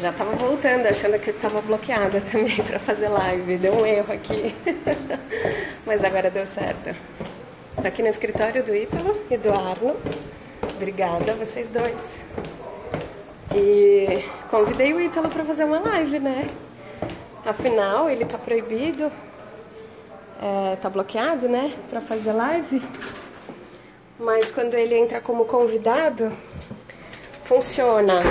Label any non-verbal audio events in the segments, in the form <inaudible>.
Já tava voltando, achando que tava bloqueada também <laughs> para fazer live. Deu um erro aqui. <laughs> Mas agora deu certo. Tô aqui no escritório do Ítalo e do Arno. Obrigada a vocês dois. E convidei o Ítalo para fazer uma live, né? Afinal, ele tá proibido, é, tá bloqueado, né? Para fazer live. Mas quando ele entra como convidado, funciona.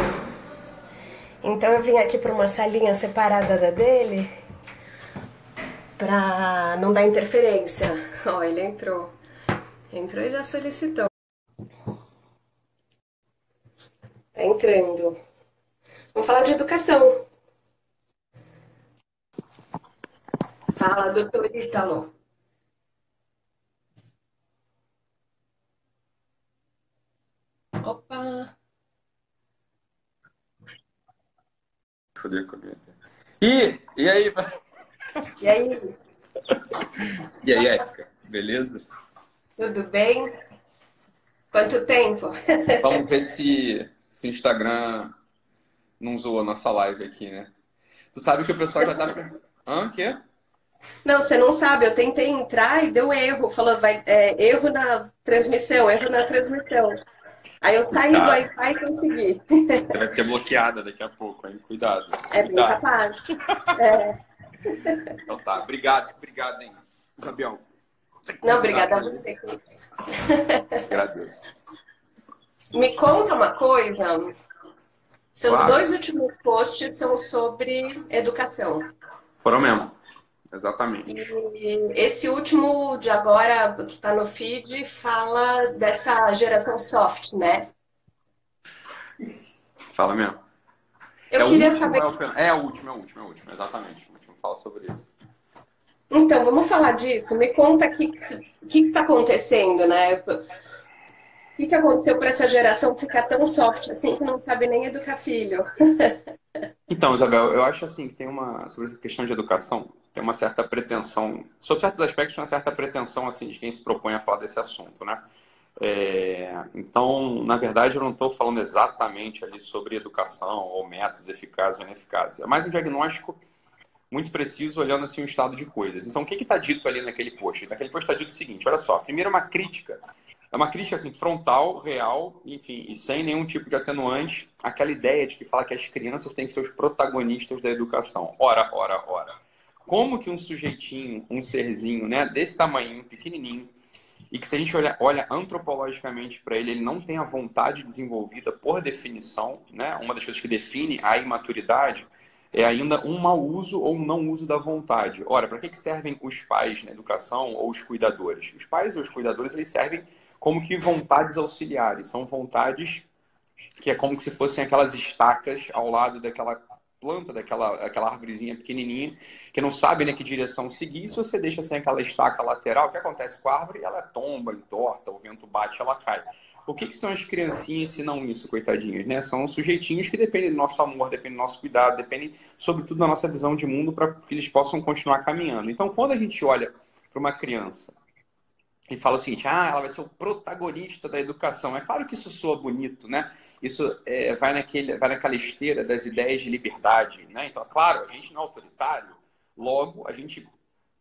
Então eu vim aqui para uma salinha separada da dele para não dar interferência. <laughs> Ó, ele entrou. Entrou e já solicitou. Tá entrando. Vamos falar de educação. Fala, doutor Ítalo. Opa! Foder comigo. E, e aí? E aí? E aí, Ética? Beleza? Tudo bem? Quanto tempo? Vamos ver se, se o Instagram não zoou a nossa live aqui, né? Tu sabe que o pessoal já tá. Hã? O quê? Não, você não sabe. Eu tentei entrar e deu erro. Falou, vai, é, erro na transmissão, erro na transmissão. Aí eu saí tá. do Wi-Fi e consegui. Vai ser bloqueada daqui a pouco, hein? Cuidado. É bem capaz. <laughs> É. Então tá, obrigado, obrigado, hein, Gabriel. Não, obrigada a você. Agradeço. Me conta uma coisa. Seus claro. dois últimos posts são sobre educação. Foram mesmo. Exatamente. E esse último de agora, que está no feed, fala dessa geração soft, né? Fala mesmo. Eu é queria último, saber. É, o... é o último, é o último, é o último, exatamente. O último fala sobre isso. Então, vamos falar disso. Me conta o que está acontecendo, né? O que, que aconteceu para essa geração ficar tão soft assim que não sabe nem educar filho? Então, Isabel, eu acho assim que tem uma sobre essa questão de educação, tem uma certa pretensão, sobre certos aspectos, uma certa pretensão assim de quem se propõe a falar desse assunto, né? É, então, na verdade, eu não estou falando exatamente ali sobre educação ou métodos eficazes ou ineficazes. É mais um diagnóstico muito preciso olhando assim o estado de coisas. Então, o que está dito ali naquele post? Naquele post está dito o seguinte: olha só, primeiro uma crítica é uma crítica assim, frontal, real, enfim, e sem nenhum tipo de atenuante, aquela ideia de que fala que as crianças têm que ser os protagonistas da educação. Ora, ora, ora. Como que um sujeitinho, um serzinho, né, desse tamanho, pequenininho, e que se a gente olha, olha antropologicamente para ele, ele não tem a vontade desenvolvida por definição, né? Uma das coisas que define a imaturidade é ainda um mau uso ou um não uso da vontade. Ora, para que, que servem os pais na educação ou os cuidadores? Os pais ou os cuidadores, eles servem como que vontades auxiliares. São vontades que é como se fossem aquelas estacas ao lado daquela planta, daquela aquela árvorezinha pequenininha, que não sabe né, que direção seguir. Se você deixa sem aquela estaca lateral, o que acontece com a árvore? Ela tomba, entorta, o vento bate, ela cai. O que, que são as criancinhas se não isso, coitadinhas? Né? São sujeitinhos que dependem do nosso amor, dependem do nosso cuidado, dependem, sobretudo, da nossa visão de mundo para que eles possam continuar caminhando. Então, quando a gente olha para uma criança e fala o seguinte: ah, ela vai ser o protagonista da educação. É claro que isso soa bonito, né? Isso é, vai, naquele, vai naquela esteira das ideias de liberdade, né? Então, claro, a gente não é autoritário, logo a gente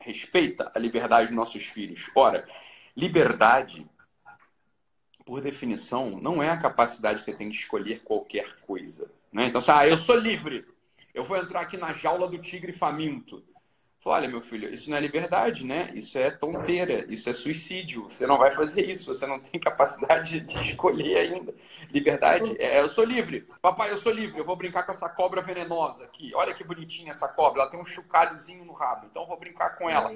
respeita a liberdade dos nossos filhos. Ora, liberdade, por definição, não é a capacidade que você tem de escolher qualquer coisa. Né? Então, assim, ah, eu sou livre, eu vou entrar aqui na jaula do tigre faminto. Olha, meu filho, isso não é liberdade, né? Isso é tonteira, isso é suicídio. Você não vai fazer isso, você não tem capacidade de escolher ainda. Liberdade é eu sou livre. Papai, eu sou livre, eu vou brincar com essa cobra venenosa aqui. Olha que bonitinha essa cobra, ela tem um chocalhozinho no rabo, então eu vou brincar com ela.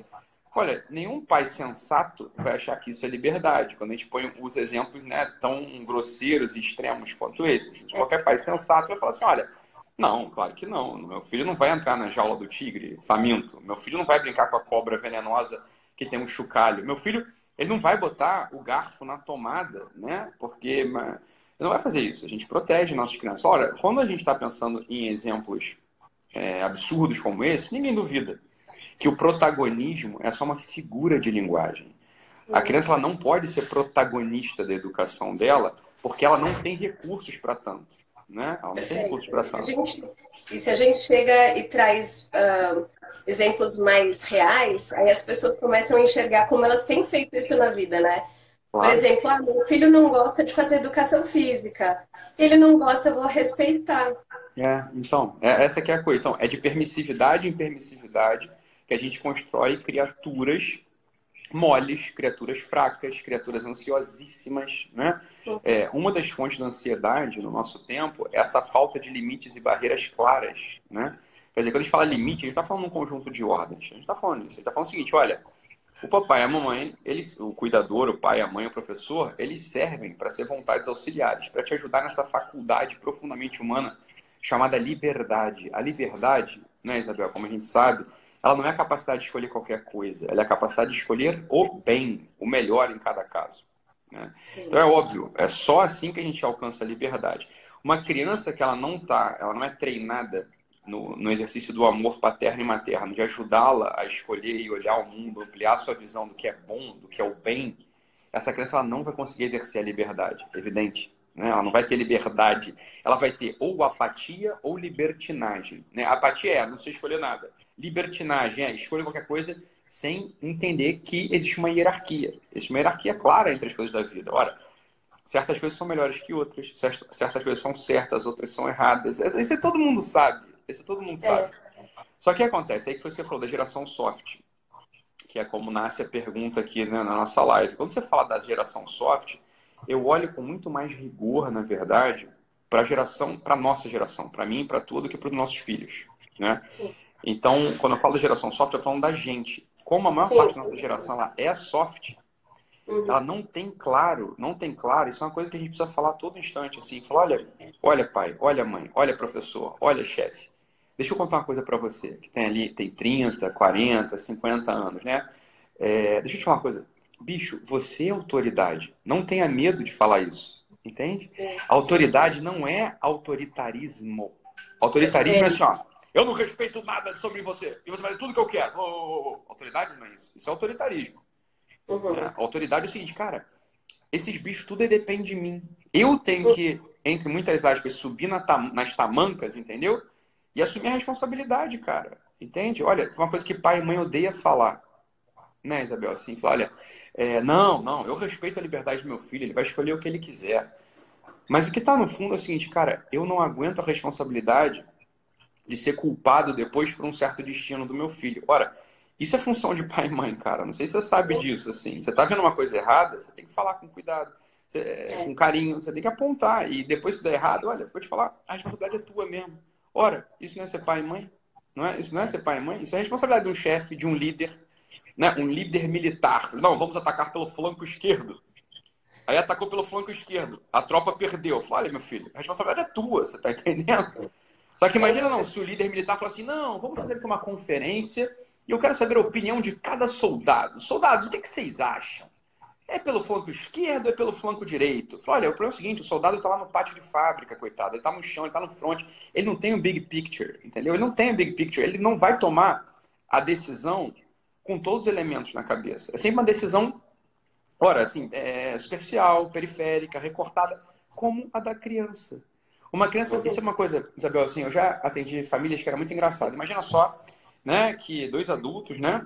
Olha, nenhum pai sensato vai achar que isso é liberdade. Quando a gente põe os exemplos né, tão grosseiros e extremos quanto esses. Qualquer pai sensato vai falar assim: olha, não, claro que não. Meu filho não vai entrar na jaula do tigre faminto. Meu filho não vai brincar com a cobra venenosa que tem um chocalho. Meu filho, ele não vai botar o garfo na tomada, né? Porque ele não vai fazer isso. A gente protege nossas crianças. Ora, quando a gente está pensando em exemplos é, absurdos como esse, ninguém duvida que o protagonismo é só uma figura de linguagem. A criança ela não pode ser protagonista da educação dela porque ela não tem recursos para tanto. Né? Recursos para. Gente, e se a gente chega e traz uh, exemplos mais reais, aí as pessoas começam a enxergar como elas têm feito isso na vida, né? Claro. Por exemplo, ah, meu filho não gosta de fazer educação física. Ele não gosta, vou respeitar. É, então, é, essa que é a coisa. Então, é de permissividade em permissividade que a gente constrói criaturas moles, criaturas fracas, criaturas ansiosíssimas, né? É, uma das fontes da ansiedade no nosso tempo é essa falta de limites e barreiras claras, né? Quer dizer, quando a gente fala limite, a gente está falando um conjunto de ordens. A gente está falando isso. A gente está falando o seguinte, olha, o papai e a mamãe, eles, o cuidador, o pai, a mãe, o professor, eles servem para ser vontades auxiliares, para te ajudar nessa faculdade profundamente humana chamada liberdade. A liberdade, né, Isabel, como a gente sabe, ela não é a capacidade de escolher qualquer coisa, ela é a capacidade de escolher o bem, o melhor em cada caso. Né? Então é óbvio, é só assim que a gente alcança a liberdade. Uma criança que ela não tá, ela não é treinada no, no exercício do amor paterno e materno, de ajudá-la a escolher e olhar o mundo, ampliar sua visão do que é bom, do que é o bem, essa criança ela não vai conseguir exercer a liberdade, evidente. Né? Ela não vai ter liberdade. Ela vai ter ou apatia ou libertinagem. Né? Apatia é não sei escolher nada. Libertinagem é escolher qualquer coisa sem entender que existe uma hierarquia. Existe uma hierarquia clara entre as coisas da vida. Ora, certas coisas são melhores que outras, certas coisas são certas, outras são erradas. Isso todo mundo sabe. Isso todo mundo sabe. É. Só que acontece, aí que você falou da geração soft, que é como nasce a pergunta aqui né, na nossa live. Quando você fala da geração soft, eu olho com muito mais rigor, na verdade, para a geração, para nossa geração, para mim, para tudo, que para os nossos filhos, né? Sim. Então, quando eu falo geração soft, eu falando da gente. Como a maior sim, parte sim. da nossa geração ela é soft, uhum. ela não tem claro, não tem claro, isso é uma coisa que a gente precisa falar todo instante, assim, falar, olha, olha pai, olha mãe, olha professor, olha chefe, deixa eu contar uma coisa para você, que tem ali, tem 30, 40, 50 anos, né? É, deixa eu te falar uma coisa, bicho, você é autoridade. Não tenha medo de falar isso. Entende? É. Autoridade não é autoritarismo. Autoritarismo é, é assim, ó. Eu não respeito nada sobre você. E você vai tudo que eu quero. Oh, oh, oh. Autoridade não é isso. Isso é autoritarismo. Uhum. É, autoridade é o seguinte, cara. Esses bichos tudo depende de mim. Eu tenho que, entre muitas aspas, subir na tam nas tamancas, entendeu? E assumir a responsabilidade, cara. Entende? Olha, uma coisa que pai e mãe odeia falar. Né, Isabel? Assim, fala, olha, é, não, não, eu respeito a liberdade do meu filho, ele vai escolher o que ele quiser. Mas o que está no fundo é o seguinte, cara, eu não aguento a responsabilidade de ser culpado depois por um certo destino do meu filho. Ora, isso é função de pai e mãe, cara. Não sei se você sabe disso, assim. Você está vendo uma coisa errada, você tem que falar com cuidado, você, é. com carinho, você tem que apontar. E depois se der errado, olha, vou te falar, a responsabilidade é tua mesmo. Ora, isso não é ser pai e mãe? Não é? Isso não é ser pai e mãe? Isso é responsabilidade de um chefe, de um líder né, um líder militar. Não, vamos atacar pelo flanco esquerdo. Aí atacou pelo flanco esquerdo. A tropa perdeu. Falei, olha, meu filho, a responsabilidade é tua, você tá entendendo? Só que imagina não, se o líder militar falar assim, não, vamos fazer aqui uma conferência e eu quero saber a opinião de cada soldado. Soldados, o que, que vocês acham? É pelo flanco esquerdo é pelo flanco direito? Falei, olha, o problema é o seguinte, o soldado está lá no pátio de fábrica, coitado. Ele está no chão, ele está no front. Ele não tem o big picture, entendeu? Ele não tem o big picture. Ele não vai tomar a decisão com todos os elementos na cabeça. É sempre uma decisão, ora, assim, é, superficial, periférica, recortada, como a da criança. Uma criança, isso é uma coisa, Isabel, assim, eu já atendi famílias que era muito engraçado. Imagina só, né, que dois adultos, né,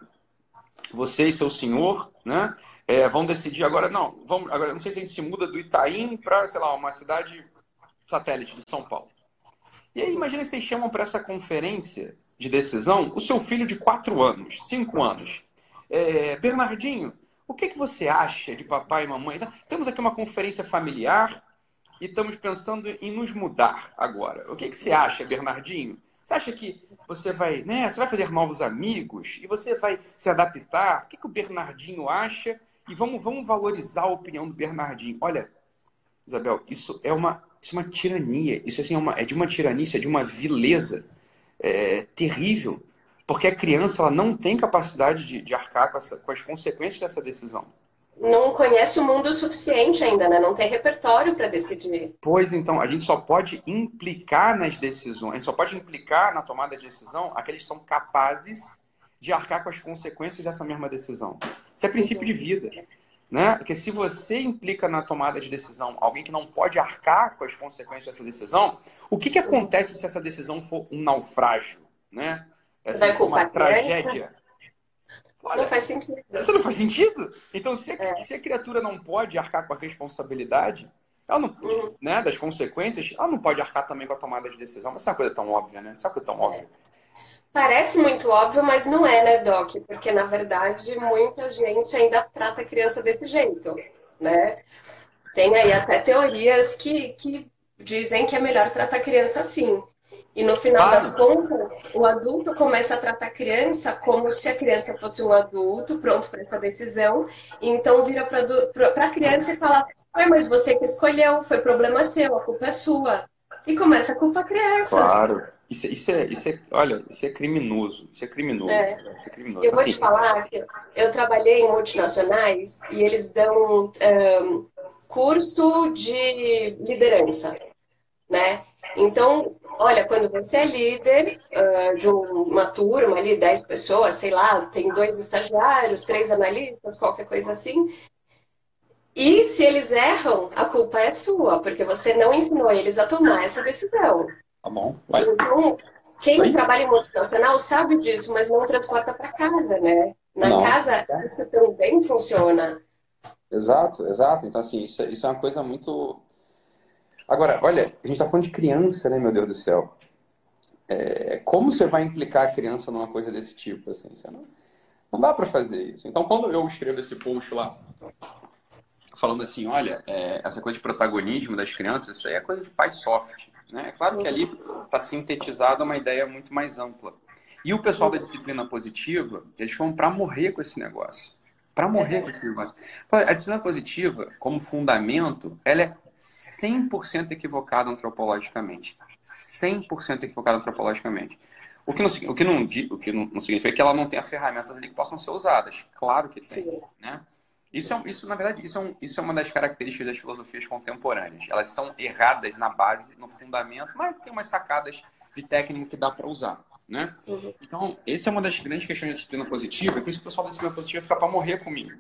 você e seu senhor, né, é, vão decidir agora, não, vamos, agora não sei se a gente se muda do Itaim para, sei lá, uma cidade satélite de São Paulo. E aí, imagina que vocês chamam para essa conferência de decisão o seu filho de 4 anos, 5 anos. É, Bernardinho, o que, que você acha de papai e mamãe? Então, temos aqui uma conferência familiar e estamos pensando em nos mudar agora. O que, que você acha, Bernardinho? Você acha que você vai, né, você vai fazer novos amigos e você vai se adaptar? O que, que o Bernardinho acha? E vamos, vamos valorizar a opinião do Bernardinho. Olha, Isabel, isso é uma, isso é uma tirania. Isso assim, é, uma, é de uma tirania, é de uma vileza é, terrível, porque a criança ela não tem capacidade de, de arcar com, essa, com as consequências dessa decisão. Não conhece o mundo o suficiente ainda, né? Não tem repertório para decidir. Pois então, a gente só pode implicar nas decisões, a gente só pode implicar na tomada de decisão aqueles que são capazes de arcar com as consequências dessa mesma decisão. Isso é princípio de vida. Né? Porque se você implica na tomada de decisão alguém que não pode arcar com as consequências dessa decisão, o que, que acontece se essa decisão for um naufrágio? Né? Essa Vai uma tragédia. Olha, não faz sentido. Isso não faz sentido? Então, se a, é. se a criatura não pode arcar com a responsabilidade, ela não, uhum. né, das consequências, ela não pode arcar também com a tomada de decisão. Mas isso é uma coisa tão óbvia, né? Isso é uma coisa tão é. Parece muito óbvio, mas não é, né, Doc? Porque, na verdade, muita gente ainda trata a criança desse jeito, né? Tem aí até teorias que, que dizem que é melhor tratar a criança assim. E no final das contas, o adulto começa a tratar a criança como se a criança fosse um adulto pronto para essa decisão. Então vira para a criança e fala: mas você que escolheu, foi problema seu, a culpa é sua. E começa a culpa a criança. Claro. Isso, isso, é, isso é, olha, isso é criminoso. Isso é criminoso. É. Isso é criminoso. Eu vou assim, te falar que eu trabalhei em multinacionais e eles dão um, curso de liderança, né? Então, olha, quando você é líder uh, de uma turma ali, 10 pessoas, sei lá, tem dois estagiários, três analistas, qualquer coisa assim. E se eles erram, a culpa é sua, porque você não ensinou eles a tomar essa decisão. Tá bom. Vai. Então, quem trabalha em multinacional sabe disso, mas não transporta para casa, né? Na não. casa, isso também funciona. Exato, exato. Então, assim, isso, é, isso é uma coisa muito. Agora, olha, a gente está falando de criança, né, meu Deus do céu? É, como você vai implicar a criança numa coisa desse tipo? Assim, você não, não dá para fazer isso. Então, quando eu escrevo esse post lá, falando assim, olha, é, essa coisa de protagonismo das crianças, isso aí é coisa de pai soft. Né? É claro que ali está sintetizada uma ideia muito mais ampla. E o pessoal da disciplina positiva, eles foram para morrer com esse negócio. Para morrer com esse negócio. A disciplina positiva, como fundamento, ela é 100% equivocada antropologicamente. 100% equivocada antropologicamente. O que, não, o que, não, o que não, não significa que ela não tenha ferramentas ali que possam ser usadas. Claro que tem. Né? Isso, é, isso, na verdade, isso é, um, isso é uma das características das filosofias contemporâneas. Elas são erradas na base, no fundamento, mas tem umas sacadas de técnica que dá para usar. Né? Uhum. Então, essa é uma das grandes questões da disciplina positiva, e por isso que o pessoal da disciplina positiva fica para morrer comigo.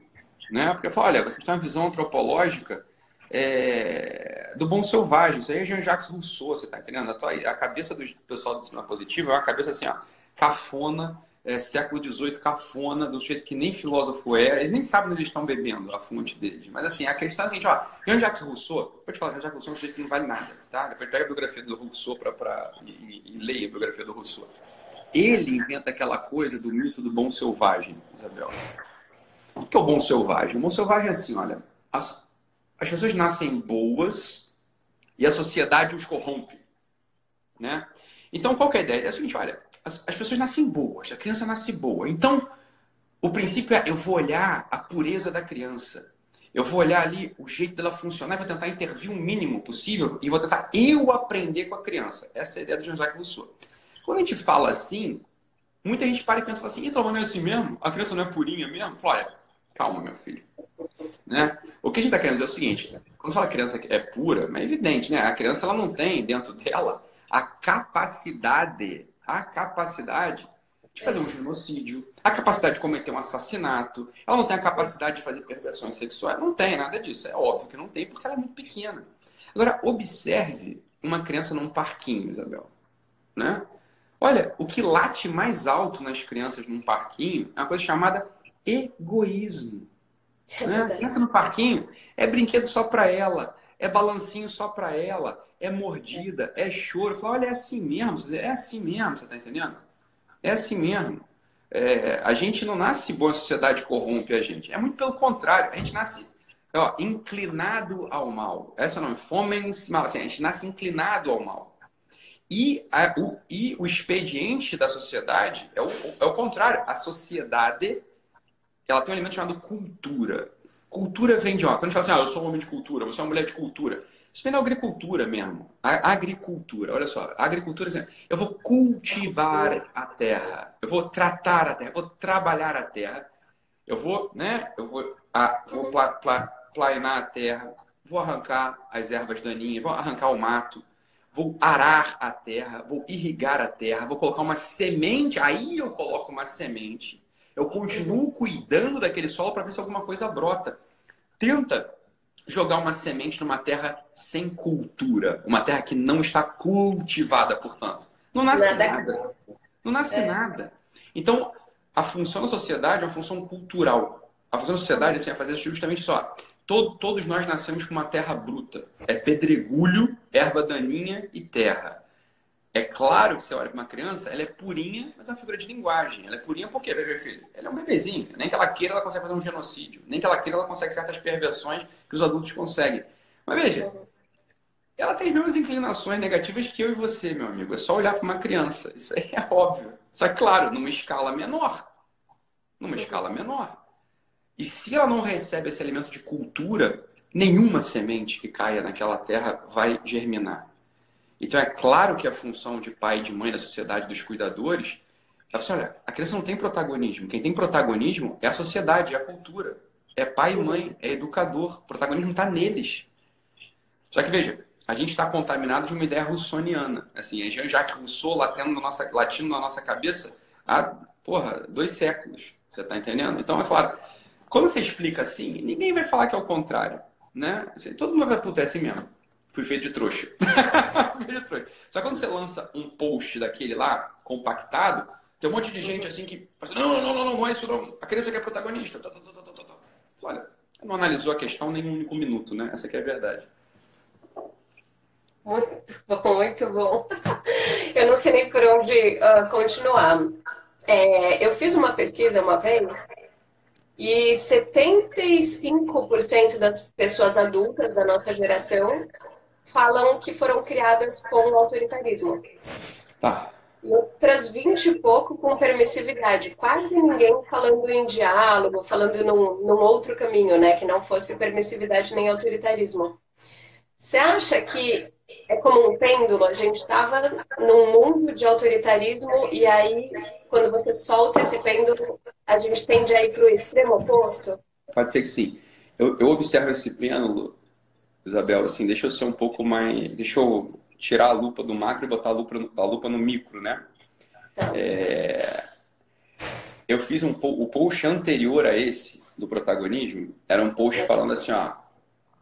Né? Porque fala, olha, você tem uma visão antropológica é, do bom selvagem. Isso aí é Jean-Jacques Rousseau, você está entendendo? A, tua, a cabeça do pessoal da disciplina positiva é uma cabeça assim, ó, cafona, é, século XVIII cafona, do jeito que nem filósofo é. Eles nem sabem onde eles estão bebendo a fonte deles. Mas assim, a questão é a seguinte, ó, Jean-Jacques Rousseau, vou te falar, Jean-Jacques Rousseau é um sujeito que não vale nada, tá? Depois pega a biografia do Rousseau pra, pra, e, e leia a biografia do Rousseau. Ele inventa aquela coisa do mito do bom selvagem, Isabel. O que é o bom selvagem? O bom selvagem é assim, olha, as, as pessoas nascem boas e a sociedade os corrompe, né? Então, qual é a ideia? É o seguinte, olha, as, as pessoas nascem boas, a criança nasce boa. Então, o princípio é eu vou olhar a pureza da criança. Eu vou olhar ali o jeito dela funcionar vou tentar intervir o mínimo possível e vou tentar eu aprender com a criança. Essa é a ideia do Jean-Jacques Rousseau. Quando a gente fala assim, muita gente para e pensa assim, então, não é assim mesmo? A criança não é purinha mesmo? Fala, olha, calma, meu filho. Né? O que a gente está querendo dizer é o seguinte, quando fala criança é pura, é evidente, né? A criança ela não tem dentro dela a capacidade a capacidade de fazer um genocídio, a capacidade de cometer um assassinato, ela não tem a capacidade de fazer perversões sexuais, não tem nada disso, é óbvio que não tem, porque ela é muito pequena. Agora, observe uma criança num parquinho, Isabel, né? Olha, o que late mais alto nas crianças num parquinho é uma coisa chamada egoísmo. É né? A criança no parquinho é brinquedo só para ela, é balancinho só para ela, é mordida, é choro. Fala, olha, é assim mesmo, é assim mesmo, você tá entendendo? É assim mesmo. É, a gente não nasce boa sociedade corrompe a gente. É muito pelo contrário. A gente nasce ó, inclinado ao mal. Essa é o nome. Fomens mal. Assim, a gente nasce inclinado ao mal. E, a, o, e o expediente da sociedade é o, é o contrário. A sociedade ela tem um elemento chamado cultura. Cultura vem de ó. Quando a gente fala assim, ah, eu sou um homem de cultura, você é uma mulher de cultura. Isso vem na agricultura mesmo. A agricultura, olha só. A agricultura, assim, eu vou cultivar a terra, eu vou tratar a terra, eu vou trabalhar a terra, eu vou, né? Eu vou, a, vou pla, pla, plainar a terra, vou arrancar as ervas daninhas, vou arrancar o mato, vou arar a terra, vou irrigar a terra, vou colocar uma semente, aí eu coloco uma semente. Eu continuo cuidando daquele solo para ver se alguma coisa brota. tenta jogar uma semente numa terra sem cultura, uma terra que não está cultivada, portanto. Não nasce nada. nada. Não nasce é. nada. Então, a função da sociedade é uma função cultural. A função da sociedade assim, é fazer justamente só. Todo, todos nós nascemos com uma terra bruta. É pedregulho, erva daninha e terra. É claro que você olha para uma criança, ela é purinha, mas é uma figura de linguagem. Ela é purinha por quê, bebê filho? Ela é um bebezinho. Nem que ela queira, ela consegue fazer um genocídio. Nem que ela queira, ela consegue certas perversões que os adultos conseguem. Mas veja, ela tem as mesmas inclinações negativas que eu e você, meu amigo. É só olhar para uma criança. Isso aí é óbvio. Só que, claro, numa escala menor. Numa escala menor. E se ela não recebe esse elemento de cultura, nenhuma semente que caia naquela terra vai germinar. Então é claro que a função de pai e de mãe da sociedade dos cuidadores é assim, olha, a criança não tem protagonismo. Quem tem protagonismo é a sociedade, é a cultura. É pai e mãe, é educador. O protagonismo está neles. Só que veja, a gente está contaminado de uma ideia russoniana. Assim, Jean-Jacques Rousseau latendo na nossa, latindo na nossa cabeça há, porra, dois séculos. Você está entendendo? Então, é claro, quando você explica assim, ninguém vai falar que é o contrário. Né? Todo mundo vai, putar é assim mesmo fui feito de trouxa. <laughs> de trouxa. Só que quando você lança um post daquele lá, compactado, tem um monte de gente assim que. Não, não, não, não, não é isso não. A criança que é protagonista. Tá, tá, tá, tá, tá. Olha, não analisou a questão nem um único minuto, né? Essa aqui é a verdade. Muito bom, muito bom. <laughs> Eu não sei nem por onde uh, continuar. É, eu fiz uma pesquisa uma vez e 75% das pessoas adultas da nossa geração falam que foram criadas com o autoritarismo. Tá. E outras 20 e pouco com permissividade. Quase ninguém falando em diálogo, falando num, num outro caminho, né? Que não fosse permissividade nem autoritarismo. Você acha que é como um pêndulo? A gente estava num mundo de autoritarismo e aí, quando você solta esse pêndulo, a gente tende a ir para o extremo oposto? Pode ser que sim. Eu, eu observo esse pêndulo Isabel, assim, deixa eu ser um pouco mais. Deixa eu tirar a lupa do macro e botar a lupa, a lupa no micro, né? Tá. É... Eu fiz um o post anterior a esse do protagonismo era um post falando assim, ó.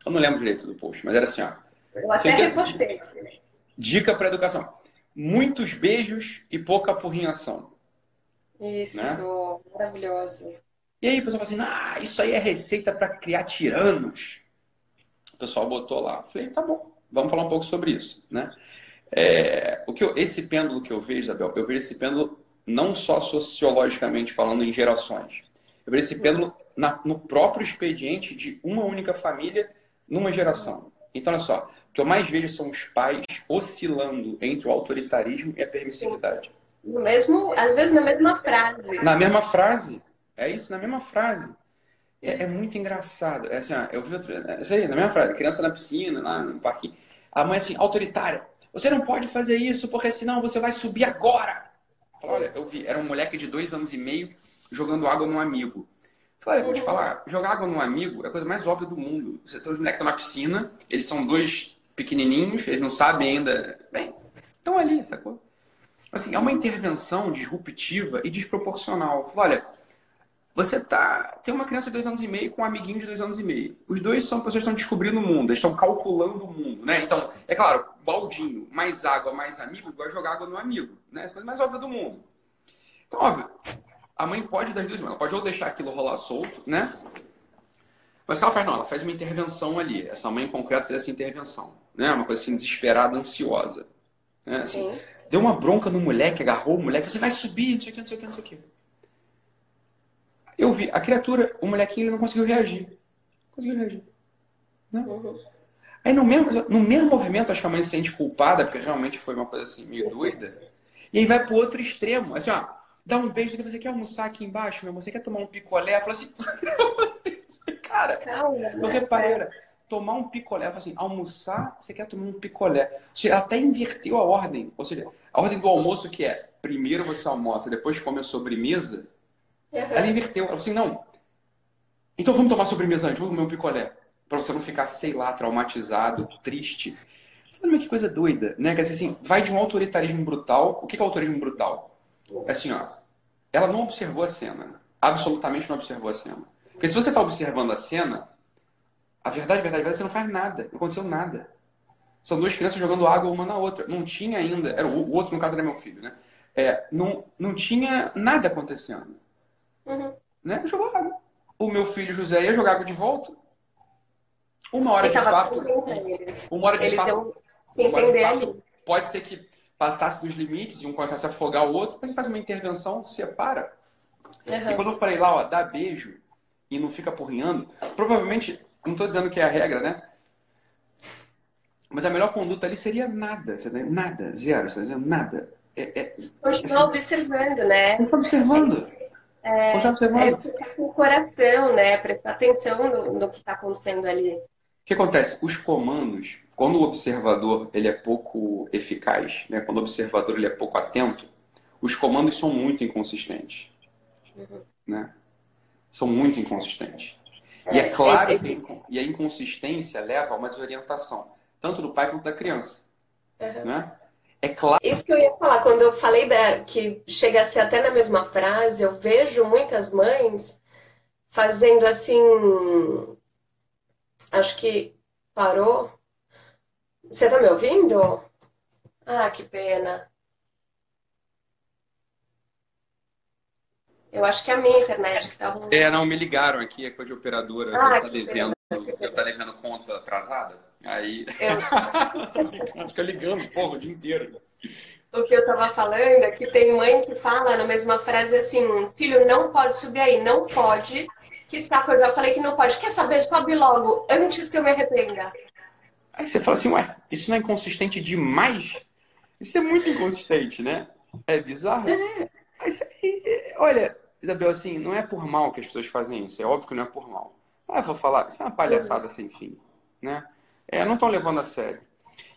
Eu não lembro direito do post, mas era assim, ó. Eu até repostei. Dica para educação: muitos beijos e pouca apurrinhação. Isso, né? maravilhoso. E aí o pessoal fala assim: ah, isso aí é receita para criar tiranos pessoal botou lá. Falei, tá bom, vamos falar um pouco sobre isso, né? É, o que eu, esse pêndulo que eu vejo, Isabel, eu vejo esse pêndulo não só sociologicamente falando em gerações. Eu vejo esse pêndulo na, no próprio expediente de uma única família numa geração. Então, olha só, o que eu mais vejo são os pais oscilando entre o autoritarismo e a permissividade. No mesmo, às vezes na mesma frase. Na mesma frase. É isso, na mesma frase. É, é, muito engraçado. É assim, ó, eu vi outro. É isso aí, na minha frase, criança na piscina, lá no parquinho. A mãe assim, autoritária. Você não pode fazer isso, porque senão você vai subir agora. Falei, olha, eu vi, era um moleque de dois anos e meio jogando água num amigo. Falei, vou te falar, jogar água num amigo é a coisa mais óbvia do mundo. Você tem os moleques estão na piscina, eles são dois pequenininhos, eles não sabem ainda. Bem, estão ali, sacou? Assim, é uma intervenção disruptiva e desproporcional. Falei, olha, você tá tem uma criança de dois anos e meio com um amiguinho de dois anos e meio. Os dois são pessoas que estão descobrindo o mundo, estão calculando o mundo, né? Então, é claro, baldinho, mais água, mais amigo, vai jogar água no amigo, né? As coisas mais óbvias do mundo. Então, óbvio, a mãe pode das duas ela pode ou deixar aquilo rolar solto, né? Mas o que ela faz? Não, ela faz uma intervenção ali. Essa mãe em concreto fez essa intervenção, né? Uma coisa assim, desesperada, ansiosa. Né? Assim, deu uma bronca no moleque, agarrou o moleque, você vai subir, não sei o que, não sei o que, não sei o que. Eu vi, a criatura, o molequinho não conseguiu reagir. Não conseguiu reagir. Não. Uhum. Aí no mesmo, no mesmo movimento, acho que a mãe se sente culpada, porque realmente foi uma coisa assim, meio doida. E aí vai pro outro extremo. Assim, ó, dá um beijo, você quer almoçar aqui embaixo, meu amor? Você quer tomar um picolé? Fala assim, <laughs> cara, eu né? reparei, era, tomar um picolé, ela fala assim, almoçar, você quer tomar um picolé. Ou seja, ela até inverteu a ordem. Ou seja, a ordem do almoço que é, primeiro você almoça, depois come a sobremesa. Ela <laughs> inverteu. Ela falou assim, não. Então vamos tomar sobremesa antes, vamos comer um picolé. Pra você não ficar, sei lá, traumatizado, triste. Mas que coisa doida, né? Quer dizer assim, vai de um autoritarismo brutal. O que é autoritarismo brutal? Nossa. Assim, ó. Ela não observou a cena. Absolutamente não observou a cena. Porque se você está observando a cena, A verdade, a verdade, a verdade, você não faz nada. Não aconteceu nada. São duas crianças jogando água uma na outra. Não tinha ainda. Era o outro, no caso, era meu filho, né? É, não, não tinha nada acontecendo. Uhum. Né? Jogou água. O meu filho José ia jogar água de volta. Uma hora de fato. Uma hora de eles fato. Iam se entender ali. Pode ser que passasse dos limites e um começasse a afogar o outro, mas você faz uma intervenção, separa. Uhum. E quando eu falei lá, ó, dá beijo e não fica porrinhando, provavelmente, não estou dizendo que é a regra, né? Mas a melhor conduta ali seria nada, nada, zero, nada. É, é, Continuar assim, observando, né? Continuar observando. É, é, escutar com o coração, né? Prestar atenção no, no que está acontecendo ali. O que acontece? Os comandos, quando o observador ele é pouco eficaz, né? quando o observador ele é pouco atento, os comandos são muito inconsistentes. Uhum. Né? São muito inconsistentes. É, e é claro é, é que e a inconsistência leva a uma desorientação, tanto do pai quanto da criança. Uhum. Né? É claro. Isso que eu ia falar, quando eu falei da, que chega a ser até na mesma frase, eu vejo muitas mães fazendo assim. Acho que parou. Você tá me ouvindo? Ah, que pena. Eu acho que é a minha internet que tá ruim. É, não, me ligaram aqui, é coisa de operadora. Ah, tá devendo, conta atrasada. Aí. Eu... <laughs> Fica ligando, porra, o dia inteiro. O que eu tava falando é que tem mãe que fala na mesma frase assim: filho, não pode subir aí, não pode. Que saco, eu já falei que não pode. Quer saber? Sobe logo, antes que eu me arrependa. Aí você fala assim, ué, isso não é inconsistente demais? Isso é muito inconsistente, né? É bizarro. É. Mas, olha, Isabel, assim, não é por mal que as pessoas fazem isso. É óbvio que não é por mal. Ah, vou falar, isso é uma palhaçada sem fim, né? É, não estão levando a sério.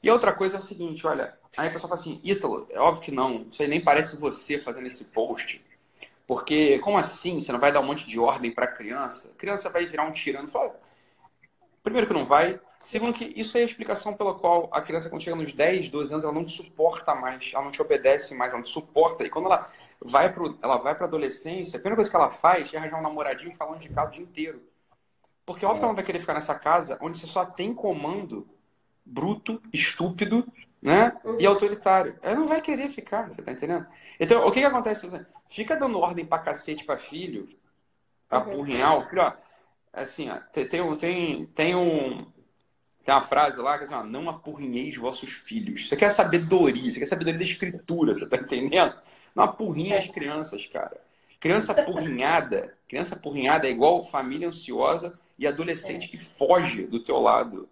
E outra coisa é o seguinte, olha, aí a pessoa fala assim, Ítalo, é óbvio que não, isso aí nem parece você fazendo esse post. Porque, como assim? Você não vai dar um monte de ordem para criança? A criança vai virar um tirano. Fala, primeiro que não vai. Segundo que isso é a explicação pela qual a criança, quando chega nos 10, 12 anos, ela não te suporta mais, ela não te obedece mais, ela não te suporta. E quando ela vai para ela vai para adolescência, a primeira coisa que ela faz é arranjar um namoradinho falando de casa o dia inteiro. Porque óbvio que ela não vai querer ficar nessa casa onde você só tem comando bruto, estúpido, né? Uhum. E autoritário. Ela não vai querer ficar, você tá entendendo? Então, o que que acontece? Fica dando ordem pra cacete pra filho, apurrinhar uhum. o filho, ó. Assim, ó, tem, tem, tem, tem um. Tem uma frase lá que é assim, ó, não apurrinheis vossos filhos. Você quer sabedoria, você quer sabedoria da escritura, você tá entendendo? Não apurrinha as crianças, cara. Criança apurrinhada, criança apurrinhada é igual família ansiosa e adolescente é. que foge do teu lado.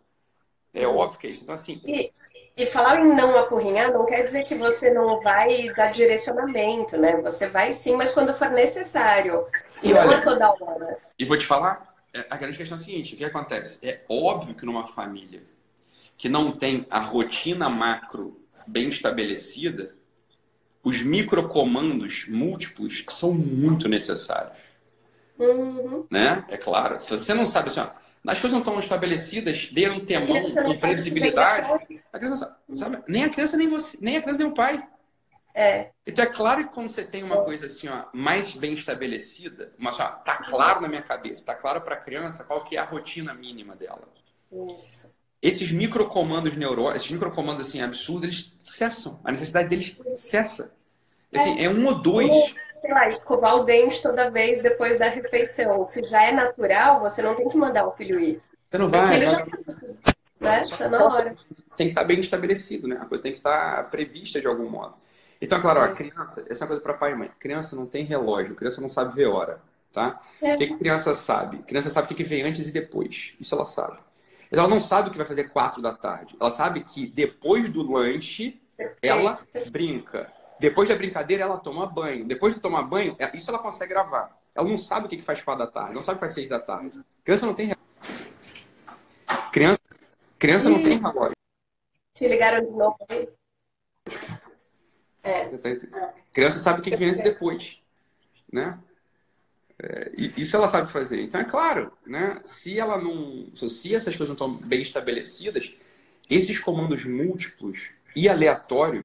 É uhum. óbvio que é isso. Então, assim. E, e falar em não apurrinhar não quer dizer que você não vai dar direcionamento, né? Você vai sim, mas quando for necessário. E, e olha, a toda hora. E vou te falar, é, a grande questão é a seguinte: o que acontece? É óbvio que numa família que não tem a rotina macro bem estabelecida, os microcomandos múltiplos são muito necessários. Uhum. Né? É claro. Se você não sabe assim, ó, as coisas não estão estabelecidas, de antemão, com previsibilidade, a criança sabe, nem a criança, nem você, nem a criança, nem o pai. É. Então é claro que quando você tem uma coisa assim, ó, mais bem estabelecida, mas ó, tá claro na minha cabeça, tá claro para a criança qual que é a rotina mínima dela. Isso. Esses microcomandos neurônicos, esses microcomandos assim absurdos, eles cessam. A necessidade deles cessa. Assim, é, é um ou dois sei lá, escovar o dente toda vez depois da refeição. Se já é natural, você não tem que mandar o filho ir. Você não vai. Ele já sabe, né? Tá na hora. Tem que estar bem estabelecido, né? A coisa tem que estar prevista de algum modo. Então, claro, ó, criança, essa é uma coisa para pai e mãe. Criança não tem relógio, criança não sabe ver hora, tá? É. O que, que criança sabe? Criança sabe o que, que vem antes e depois. Isso ela sabe. Mas ela não sabe o que vai fazer quatro da tarde. Ela sabe que depois do lanche, ela brinca. Depois da brincadeira, ela toma banho. Depois de tomar banho, é, isso ela consegue gravar. Ela não sabe o que faz quatro da tarde, não sabe o que faz seis da tarde. Criança não tem Criança, criança não tem relógio. Te ligaram de novo aí? É. Tá... Criança sabe o que vem antes e depois. Né? É, isso ela sabe fazer. Então, é claro, né? se ela não. Se essas coisas não estão bem estabelecidas, esses comandos múltiplos e aleatórios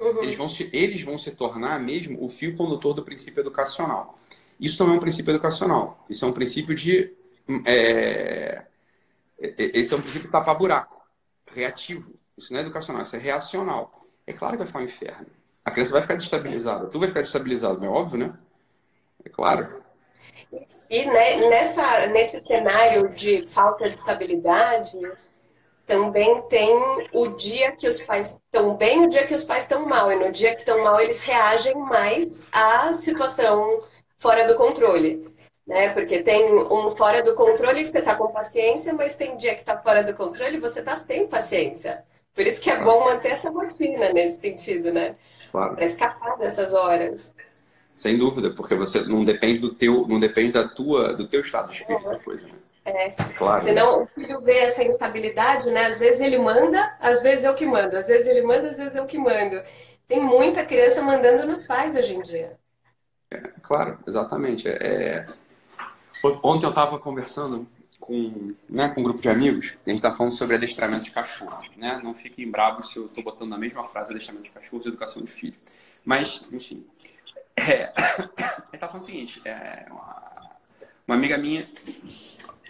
Uhum. Eles, vão se, eles vão se tornar mesmo o fio condutor do princípio educacional. Isso não é um princípio educacional. Isso é um princípio de. É, esse é um princípio tapa-buraco, reativo. Isso não é educacional, isso é reacional. É claro que vai ficar um inferno. A criança vai ficar destabilizada. Tu vai ficar destabilizado, é óbvio, né? É claro. E nessa, nesse cenário de falta de estabilidade, também tem o dia que os pais estão bem e o dia que os pais estão mal. E no dia que estão mal, eles reagem mais à situação fora do controle. Né? Porque tem um fora do controle que você está com paciência, mas tem dia que está fora do controle e você está sem paciência. Por isso que é bom manter essa rotina nesse sentido, né? Claro. Para escapar dessas horas. Sem dúvida, porque você não depende do teu, não depende da tua, do teu estado de espírito, essa coisa, né? É. Claro. Senão o filho vê essa instabilidade, né? Às vezes ele manda, às vezes eu que mando. Às vezes ele manda, às vezes eu que mando. Tem muita criança mandando nos pais hoje em dia. É, claro, exatamente. É... Ontem eu estava conversando com, né, com um grupo de amigos, a gente está falando sobre adestramento de cachorro. Né? Não fiquem bravos se eu estou botando na mesma frase adestramento de cachorro e educação de filho. Mas, enfim, é, <coughs> ele tá falando o seguinte, é, uma, uma, amiga minha,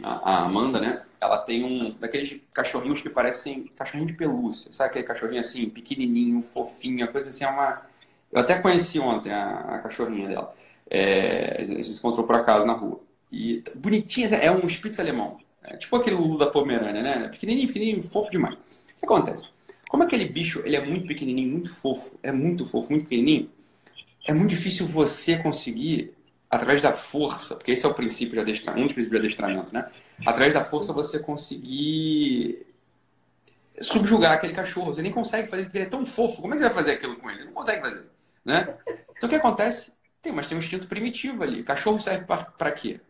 a, Amanda, né? Ela tem um daqueles cachorrinhos que parecem cachorrinho de pelúcia, sabe aquele cachorrinho assim, pequenininho, fofinho, a coisa assim, é uma... Eu até conheci ontem a, a cachorrinha dela. É, a gente se encontrou por acaso na rua. E bonitinha, é um Spitz alemão. É, tipo aquele Lulu da Pomerânia, né? Pequenininho, pequenininho, fofo demais. O que acontece? Como aquele bicho, ele é muito pequenininho, muito fofo, é muito fofo, muito pequenininho, é muito difícil você conseguir, através da força, porque esse é o princípio de adestramento, um dos princípios de adestramento, né? Através da força você conseguir subjugar aquele cachorro. Você nem consegue fazer, porque ele é tão fofo. Como é que você vai fazer aquilo com ele? Não consegue fazer, né? Então o que acontece? Tem, mas tem um instinto primitivo ali. O cachorro serve para quê?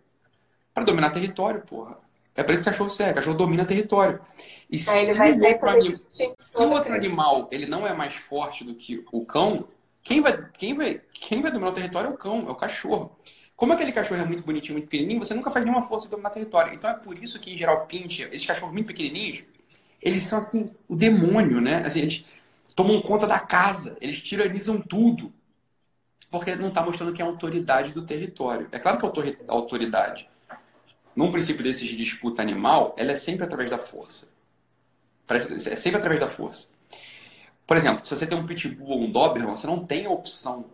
Para dominar território, porra. É para isso que o cachorro serve. O cachorro domina território. E se, ele vai outro, anim... se outro animal ele não é mais forte do que o cão, quem vai, quem vai, quem vai dominar o território é o cão, é o cachorro. Como aquele cachorro é muito bonitinho, muito pequenininho, você nunca faz nenhuma força de dominar território. Então é por isso que, em geral, pinche, esses cachorros muito pequenininhos, eles são, assim, o demônio, né? Assim, eles tomam conta da casa, eles tiranizam tudo. Porque não está mostrando que é a autoridade do território. É claro que a autoridade, num princípio desses de disputa animal, ela é sempre através da força. É sempre através da força. Por exemplo, se você tem um pitbull ou um doberman, você não tem a opção.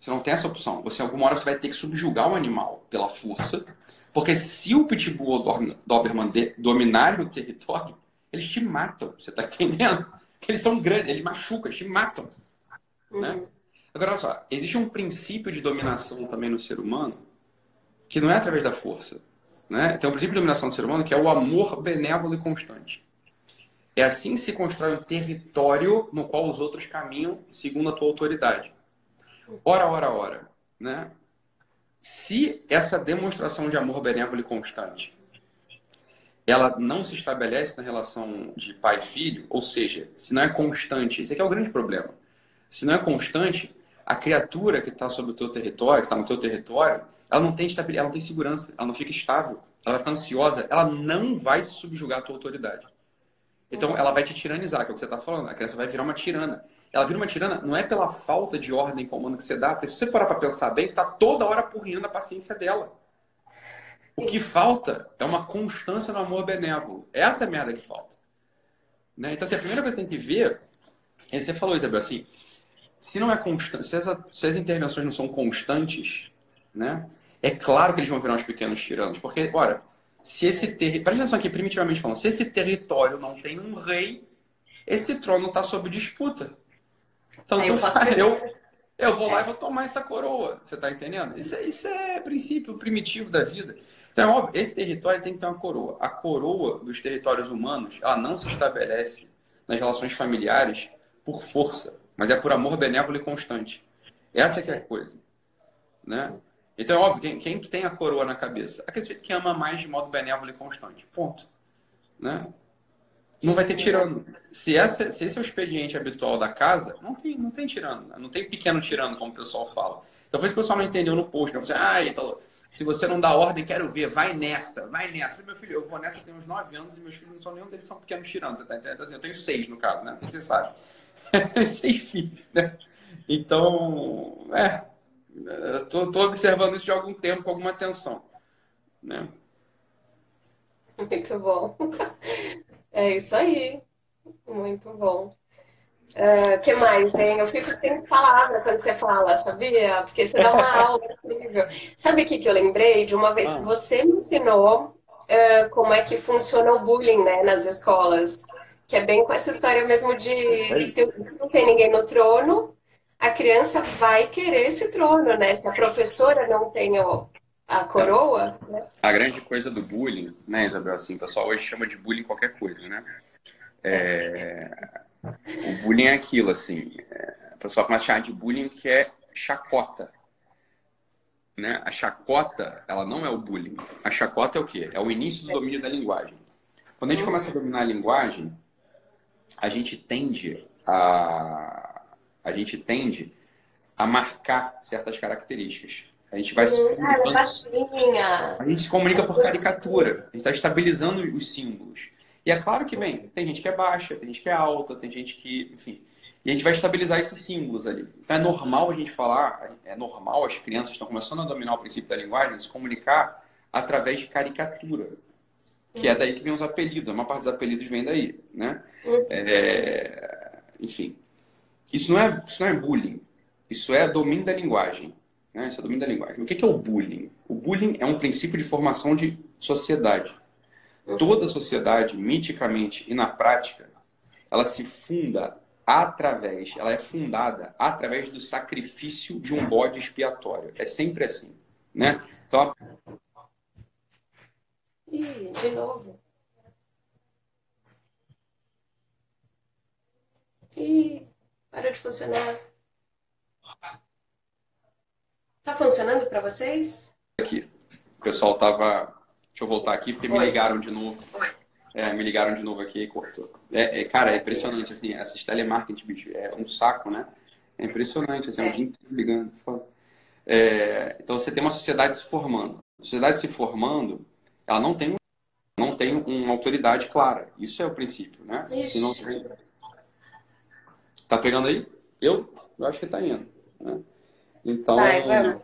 Você não tem essa opção. Você, alguma hora, você vai ter que subjugar o animal pela força. Porque se o pitbull ou o doberman dominarem o território, eles te matam. Você está entendendo? Eles são grandes, eles machucam, eles te matam. Uhum. Né? Agora, olha só. Existe um princípio de dominação também no ser humano que não é através da força. Né? Tem um princípio de dominação do ser humano que é o amor benévolo e constante. É assim que se constrói um território no qual os outros caminham segundo a tua autoridade. Ora, ora, ora. Né? Se essa demonstração de amor benévolo e constante ela não se estabelece na relação de pai e filho, ou seja, se não é constante, esse aqui é o grande problema. Se não é constante, a criatura que está sobre o teu território, que está no teu território, ela não tem estabilidade, ela não tem segurança, ela não fica estável, ela fica ansiosa, ela não vai se subjugar à tua autoridade. Então ela vai te tiranizar, que é o que você está falando. A criança vai virar uma tirana. Ela vira uma tirana não é pela falta de ordem e comando que você dá, porque se você parar para pensar bem, tá toda hora apurrinhando a paciência dela. O que falta é uma constância no amor benévolo. Essa é a merda que falta. Né? Então, assim, a primeira coisa que tem que ver, é você falou, Isabel, assim, se não é constante, se, se as intervenções não são constantes, né? É claro que eles vão virar uns pequenos tiranos, porque, olha, se esse território. Presta atenção aqui, primitivamente falando, se esse território não tem um rei, esse trono está sob disputa. Então, eu, faço... eu, eu vou lá e vou tomar essa coroa. Você está entendendo? Isso, é, isso é princípio primitivo da vida. Então, é óbvio, esse território tem que ter uma coroa. A coroa dos territórios humanos, ela não se estabelece nas relações familiares por força, mas é por amor benévolo e constante. Essa que é a coisa. Né? Então, é óbvio, quem, quem tem a coroa na cabeça? Aquele que ama mais de modo benévolo e constante. Ponto. Né? Não vai ter tirano. Se, essa, se esse é o expediente habitual da casa, não tem, não tem tirano. Né? Não tem pequeno tirano, como o pessoal fala. Então, foi isso que o pessoal não entendeu no post. Né? Você, ah, então, se você não dá ordem, quero ver, vai nessa, vai nessa. Meu filho, eu vou nessa tem uns 9 anos e meus filhos não são nenhum deles são pequenos tiranos. Você tá entendendo? Então, assim, eu tenho seis no caso, né? Assim você sabe. <laughs> Eu tenho seis filhos, né? Então, é, Estou observando isso de algum tempo com alguma atenção. Né? <laughs> Muito bom. <laughs> É isso aí. Muito bom. O uh, ah, que mais, hein? Eu fico sem palavra quando você fala, sabia? Porque você dá uma <laughs> aula incrível. Sabe o que, que eu lembrei? De uma vez que ah. você me ensinou uh, como é que funciona o bullying né, nas escolas. Que é bem com essa história mesmo de se, se não tem ninguém no trono, a criança vai querer esse trono, né? Se a professora não tem o, a coroa. Né? A grande coisa do bullying, né, Isabel? Assim, o pessoal hoje chama de bullying qualquer coisa, né? É... O bullying é aquilo, assim. É... O pessoal começa a chamar de bullying que é chacota. Né? A chacota, ela não é o bullying. A chacota é o quê? É o início do domínio da linguagem. Quando a gente começa a dominar a linguagem, a gente tende a, a gente tende a marcar certas características. A gente vai se comunicando. A gente se comunica por caricatura. A gente está estabilizando os símbolos. E é claro que, bem, tem gente que é baixa, tem gente que é alta, tem gente que, enfim. E a gente vai estabilizar esses símbolos ali. Então é normal a gente falar, é normal as crianças estão começando a dominar o princípio da linguagem, se comunicar através de caricatura. Que é daí que vem os apelidos. A maior parte dos apelidos vem daí, né? Uhum. É... Enfim. Isso não, é, isso não é bullying. Isso é domínio da linguagem. Né? Isso é domínio da linguagem. O que é o bullying? O bullying é um princípio de formação de sociedade. Toda sociedade, miticamente e na prática, ela se funda através, ela é fundada através do sacrifício de um bode expiatório. É sempre assim, né? Então, Ih, de novo. Ih, parou de funcionar. Tá funcionando para vocês? Aqui. O pessoal tava. Deixa eu voltar aqui porque Oi. me ligaram de novo. É, me ligaram de novo aqui e cortou. É, é, cara, é impressionante, assim, esse telemarketing, bicho, é um saco, né? É impressionante, assim, é um dia inteiro ligando. É, então você tem uma sociedade se formando. A sociedade se formando, ela não tem, não tem uma autoridade clara. Isso é o princípio, né? Isso. não tem... Tá pegando aí? Eu, eu acho que tá indo. Né? Então, Vai, vamos.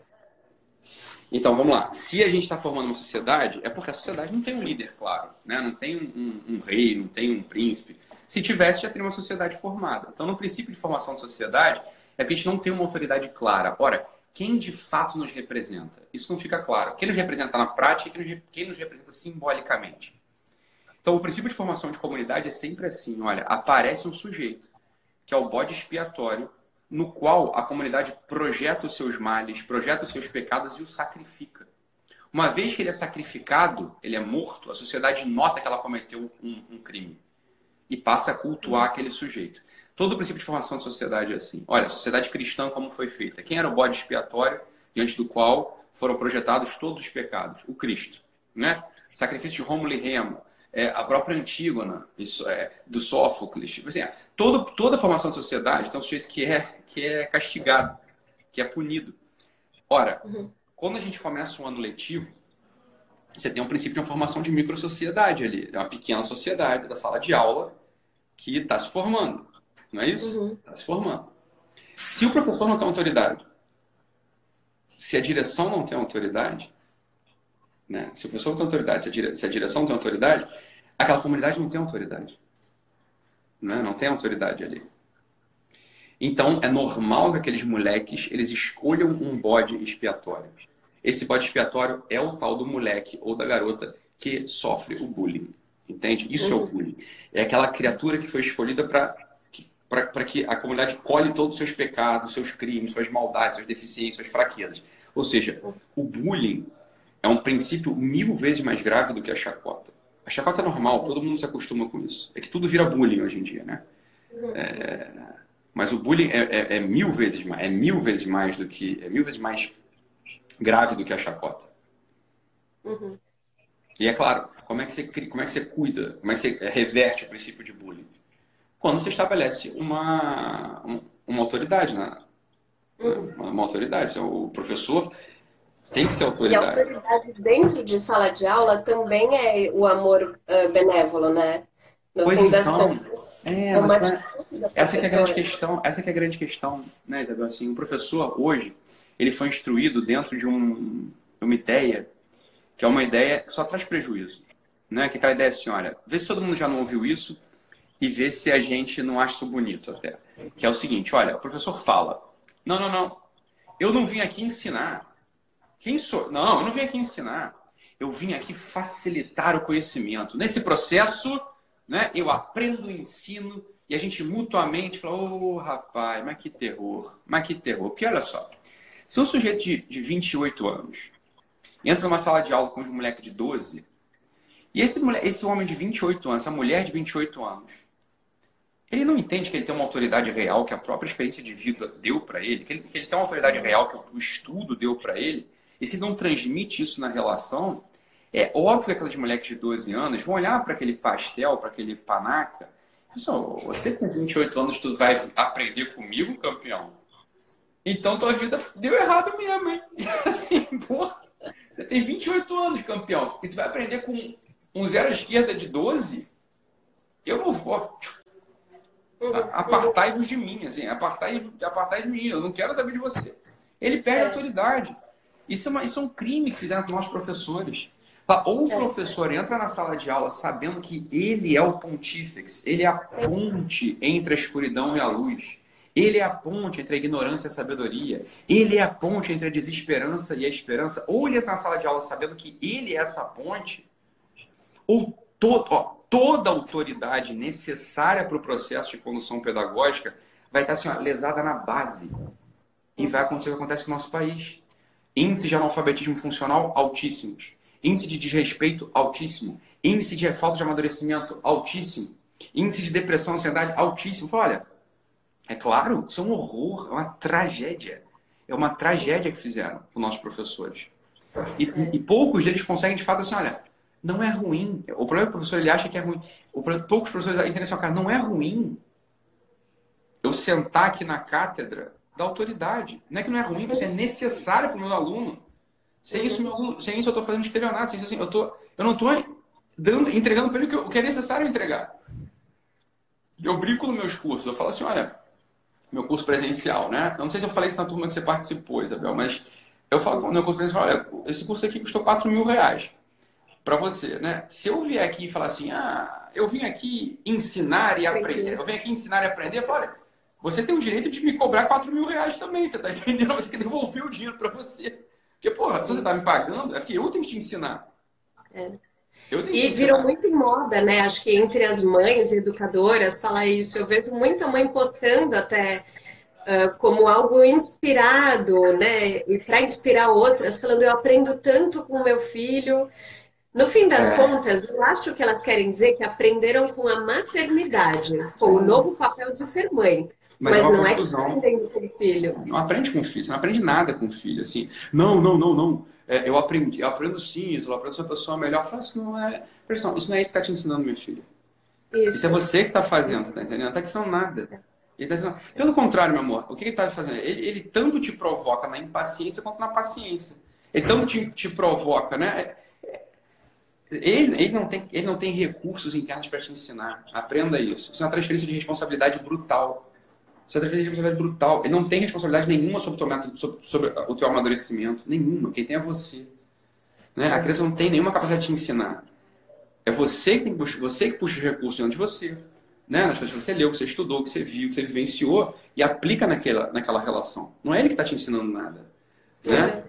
então, vamos lá. Se a gente está formando uma sociedade, é porque a sociedade não tem um líder claro, né? não tem um, um, um rei, não tem um príncipe. Se tivesse, já teria uma sociedade formada. Então, no princípio de formação de sociedade, é que a gente não tem uma autoridade clara. Ora, quem de fato nos representa? Isso não fica claro. Quem nos representa na prática e quem nos representa simbolicamente. Então, o princípio de formação de comunidade é sempre assim: olha, aparece um sujeito, que é o bode expiatório no qual a comunidade projeta os seus males, projeta os seus pecados e o sacrifica. Uma vez que ele é sacrificado, ele é morto, a sociedade nota que ela cometeu um, um crime e passa a cultuar aquele sujeito. Todo o princípio de formação de sociedade é assim. Olha, a sociedade cristã como foi feita? Quem era o bode expiatório diante do qual foram projetados todos os pecados? O Cristo, né? Sacrifício de Rômulo e Remo, é, a própria Antígona, isso, é, do Sófocles. Tipo assim, todo, toda a formação da sociedade tem um sujeito que é, que é castigado, que é punido. Ora, uhum. quando a gente começa um ano letivo, você tem um princípio de uma formação de microsociedade ali. É uma pequena sociedade da sala de aula que está se formando. Não é isso? Está uhum. se formando. Se o professor não tem autoridade, se a direção não tem autoridade, né? Se o professor tem autoridade, se a, dire... se a direção tem autoridade, aquela comunidade não tem autoridade. Né? Não tem autoridade ali. Então, é normal que aqueles moleques eles escolham um bode expiatório. Esse bode expiatório é o tal do moleque ou da garota que sofre o bullying. Entende? Isso uhum. é o uhum. bullying. É aquela criatura que foi escolhida para para que a comunidade colhe todos os seus pecados, seus crimes, suas maldades, suas deficiências, suas fraquezas. Ou seja, o bullying é um princípio mil vezes mais grave do que a chacota. A chacota é normal, todo mundo se acostuma com isso. É que tudo vira bullying hoje em dia, né? É... Mas o bullying é, é, é, mil vezes mais, é mil vezes mais do que, é mil vezes mais grave do que a chacota. Uhum. E é claro, como é que você como é que você cuida, como é que você reverte o princípio de bullying? Quando você estabelece uma uma autoridade, né? Uhum. Uma, uma autoridade. Então, o professor tem que ser autoridade. E a autoridade dentro de sala de aula também é o amor uh, benévolo, né? No pois fim então, das contas. É, é uma essa é a grande questão, essa é a grande questão, né, Isabel? Assim, o professor hoje, ele foi instruído dentro de um, uma ideia que é uma ideia que só traz prejuízo. né? Que aquela ideia assim, olha, vê se todo mundo já não ouviu isso e vê se a gente não acha isso bonito até. Que é o seguinte, olha, o professor fala, não, não, não, eu não vim aqui ensinar. Quem sou? Não, eu não vim aqui ensinar. Eu vim aqui facilitar o conhecimento. Nesse processo, né, eu aprendo, ensino e a gente mutuamente fala, ô oh, rapaz, mas que terror, mas que terror. Porque olha só, se um sujeito de, de 28 anos entra numa sala de aula com um moleque de 12, e esse, esse homem de 28 anos, essa mulher de 28 anos, ele não entende que ele tem uma autoridade real, que a própria experiência de vida deu para ele, que ele, que ele, tem uma autoridade real, que o estudo deu para ele, e se não transmite isso na relação, é óbvio que aquelas moleques de 12 anos vão olhar para aquele pastel, para aquele panaca, falar, assim, você com 28 anos, tu vai aprender comigo, campeão? Então tua vida deu errado mesmo, hein? <laughs> Assim, porra, você tem 28 anos, campeão, e tu vai aprender com um zero à esquerda de 12? Eu não vou. Apartai-vos de mim, assim, apartai, apartai de mim, eu não quero saber de você. Ele perde é. a autoridade. Isso é, uma, isso é um crime que fizeram com nossos professores. Ou o é. professor entra na sala de aula sabendo que ele é o pontífex, ele é a ponte entre a escuridão e a luz. Ele é a ponte entre a ignorância e a sabedoria. Ele é a ponte entre a desesperança e a esperança. Ou ele entra na sala de aula sabendo que ele é essa ponte, ou todo, ó, toda a autoridade necessária para o processo de condução pedagógica vai estar assim, ó, lesada na base. E vai acontecer o que acontece no nosso país. Índice de analfabetismo funcional altíssimos. Índice de desrespeito altíssimo. Índice de falta de amadurecimento altíssimo. Índice de depressão, ansiedade altíssimo. olha, é claro, isso é um horror, é uma tragédia. É uma tragédia que fizeram com nossos professores. E, e poucos deles conseguem, de fato, assim, olha, não é ruim. O problema é que o professor ele acha que é ruim. O, poucos professores entendem assim, cara, não é ruim eu sentar aqui na cátedra da autoridade. Não é que não é ruim, mas é necessário para o meu aluno. Sem isso, meu aluno, sem isso eu estou fazendo estelionato. Sem isso, assim, eu, tô, eu não estou dando, entregando para ele o que é necessário entregar. Eu brinco nos meus cursos. Eu falo assim, olha, meu curso presencial, né? Eu não sei se eu falei isso na turma que você participou, Isabel, mas eu falo no meu curso presencial, olha, esse curso aqui custou 4 mil reais para você, né? Se eu vier aqui e falar assim, ah, eu vim aqui ensinar e aprender, eu vim aqui ensinar e aprender, eu falo, olha, você tem o direito de me cobrar 4 mil reais também, você tá entendendo? Eu vou ter que devolver o dinheiro para você. Porque, porra, se você tá me pagando, é porque eu tenho que te ensinar. É. E virou muito moda, né? Acho que entre as mães educadoras falar isso. Eu vejo muita mãe postando até uh, como algo inspirado, né? E para inspirar outras, falando: eu aprendo tanto com meu filho. No fim das é. contas, eu acho que elas querem dizer que aprenderam com a maternidade, com o novo papel de ser mãe. Mas, Mas é não confusão. é que aprendendo com o filho. Não aprende com o filho, você não aprende nada com o filho. Assim, não, não, não, não. É, eu aprendi, eu aprendo sim, eu aprendo ser uma pessoa melhor. Eu falo, isso não é. Pessoal, isso não é ele que está te ensinando, meu filho. Isso. isso é você que está fazendo, você está entendendo? Não está ensinando nada. Ele tá ensinando... Pelo contrário, meu amor, o que ele está fazendo? Ele, ele, tanto te provoca na impaciência quanto na paciência. Ele tanto te, te provoca, né? Ele, ele, não tem, ele não tem recursos internos para te ensinar. Aprenda isso. Isso é uma transferência de responsabilidade brutal. É transferência de responsabilidade brutal. Ele não tem responsabilidade nenhuma sobre sobre, sobre o teu amadurecimento. Nenhuma. Quem tem é você. Né? A criança não tem nenhuma capacidade de te ensinar. É você que, puxa, você que puxa os recursos dentro de você. Né? Nas coisas que você leu, que você estudou, que você viu, que você vivenciou e aplica naquela, naquela relação. Não é ele que está te ensinando nada. Né?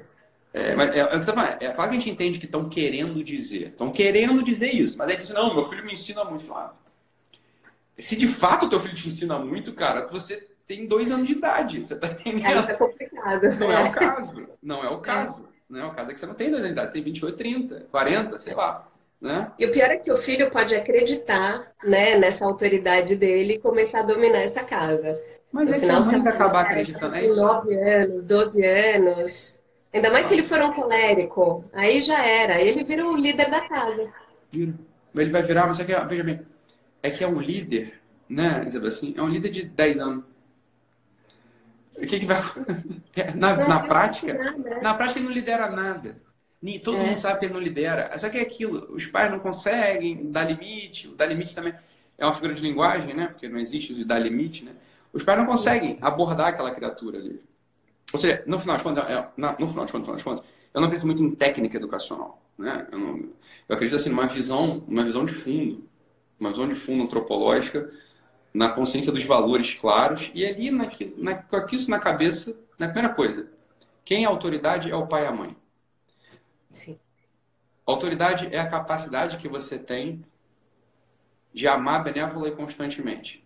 É, mas é, é, é, claro que a gente entende que estão querendo dizer. Estão querendo dizer isso. Mas aí diz, não, meu filho me ensina muito. Ah, se de fato teu filho te ensina muito, cara, você tem dois anos de idade. Você tá entendendo? É, é complicado. Não é o caso. Não é o caso. Não é o caso é que você não tem dois anos de idade. Você tem 28, 30, 40, sei lá. Né? E o pior é que o filho pode acreditar né, nessa autoridade dele e começar a dominar essa casa. Mas no é final, que a mãe vai acabar acreditando. É isso. 9 anos, 12 anos. Ainda mais se ele for um colérico. Aí já era. Ele vira o líder da casa. Vira. Ele vai virar, mas é que, veja bem, é que é um líder, né, Isabel, assim, é um líder de 10 anos. O que, que vai. <laughs> Na, na prática, na prática ele não lidera nada. Todo é. mundo sabe que ele não lidera. Só que é aquilo, os pais não conseguem dar limite, o dar limite também é uma figura de linguagem, né? Porque não existe o dar limite, né? Os pais não conseguem abordar aquela criatura ali. Ou seja, no final de contas, é, no final de contas, no final de contas, eu não acredito muito em técnica educacional. Né? Eu, não, eu acredito assim, numa visão, uma visão de fundo, uma visão de fundo antropológica, na consciência dos valores claros, e ali, naquilo, na, com isso na cabeça, na primeira coisa, quem é autoridade é o pai e a mãe. Sim. Autoridade é a capacidade que você tem de amar benévola e constantemente.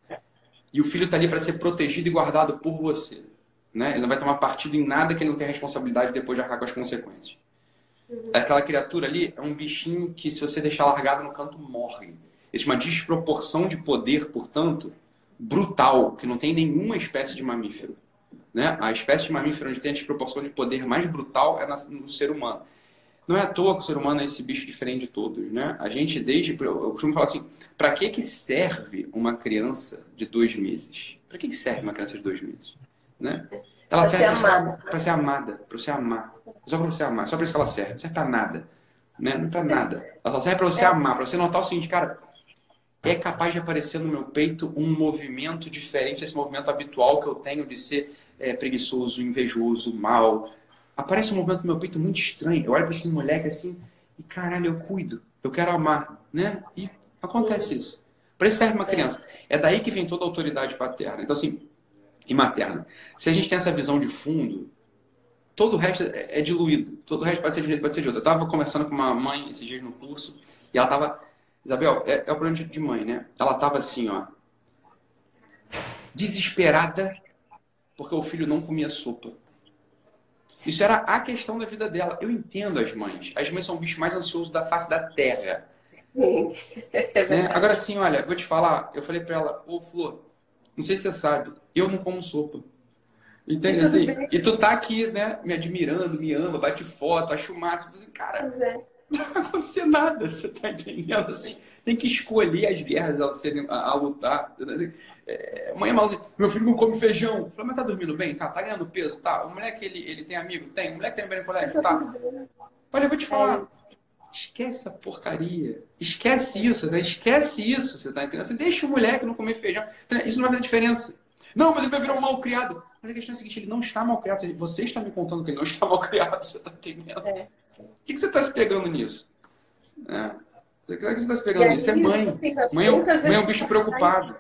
E o filho está ali para ser protegido e guardado por você. Né? Ele não vai tomar partido em nada que ele não tenha responsabilidade depois de arcar com as consequências. Uhum. Aquela criatura ali é um bichinho que, se você deixar largado no canto, morre. Existe uma desproporção de poder, portanto, brutal, que não tem nenhuma espécie de mamífero. Né? A espécie de mamífero onde tem a desproporção de poder mais brutal é no ser humano. Não é à toa que o ser humano é esse bicho diferente de todos, né? A gente desde eu costumo falar assim, para que que serve uma criança de dois meses? Para que que serve uma criança de dois meses, né? Ela pra serve para ser amada, para você amar, só para você amar, só para isso que ela serve, não serve para nada, né? Não para nada. Ela só serve para você é. amar, para você notar o seguinte, cara, é capaz de aparecer no meu peito um movimento diferente desse movimento habitual que eu tenho de ser é, preguiçoso, invejoso, mal, aparece um movimento no meu peito muito estranho. Eu olho para esse moleque assim e caralho, eu cuido, eu quero amar, né? E acontece isso. Para isso serve uma criança. É daí que vem toda a autoridade paterna. Então, assim, e materna. Se a gente tem essa visão de fundo, todo o resto é, é diluído. Todo o resto pode ser de um jeito, pode ser de outro. Eu estava conversando com uma mãe esses dias no curso e ela estava. Isabel, é, é o problema de mãe, né? Ela estava assim, ó. Desesperada porque o filho não comia sopa. Isso era a questão da vida dela. Eu entendo as mães. As mães são o bicho mais ansioso da face da terra. É né? Agora sim, olha, vou te falar. Eu falei para ela, ô Flor, não sei se você sabe, eu não como sopa. Entende? E, assim, e tu tá aqui, né, me admirando, me ama, bate foto, acho massa. Assim, cara, é <laughs> não vai acontecer nada, você tá entendendo? Assim, tem que escolher as guerras a, serem, a, a lutar. Assim, é, mãe é mal assim, meu filho não come feijão. Fala, mas tá dormindo bem? Tá, tá ganhando peso? Tá. O moleque, ele, ele tem amigo? Tem. O moleque tem bem no colégio? Tá. Olha, eu vou te falar. Esquece essa porcaria. Esquece isso, né? Esquece isso, você tá entendendo? Você deixa o moleque não comer feijão. Isso não vai fazer diferença. Não, mas ele vai virar um mal criado. Mas a questão é a seguinte, ele não está mal criado. Você está me contando que ele não está <laughs> mal criado, você tá entendendo? É. O que, que você está se pegando nisso? É. O que você está se pegando nisso? É mãe. Mãe, é mãe é um bicho preocupado.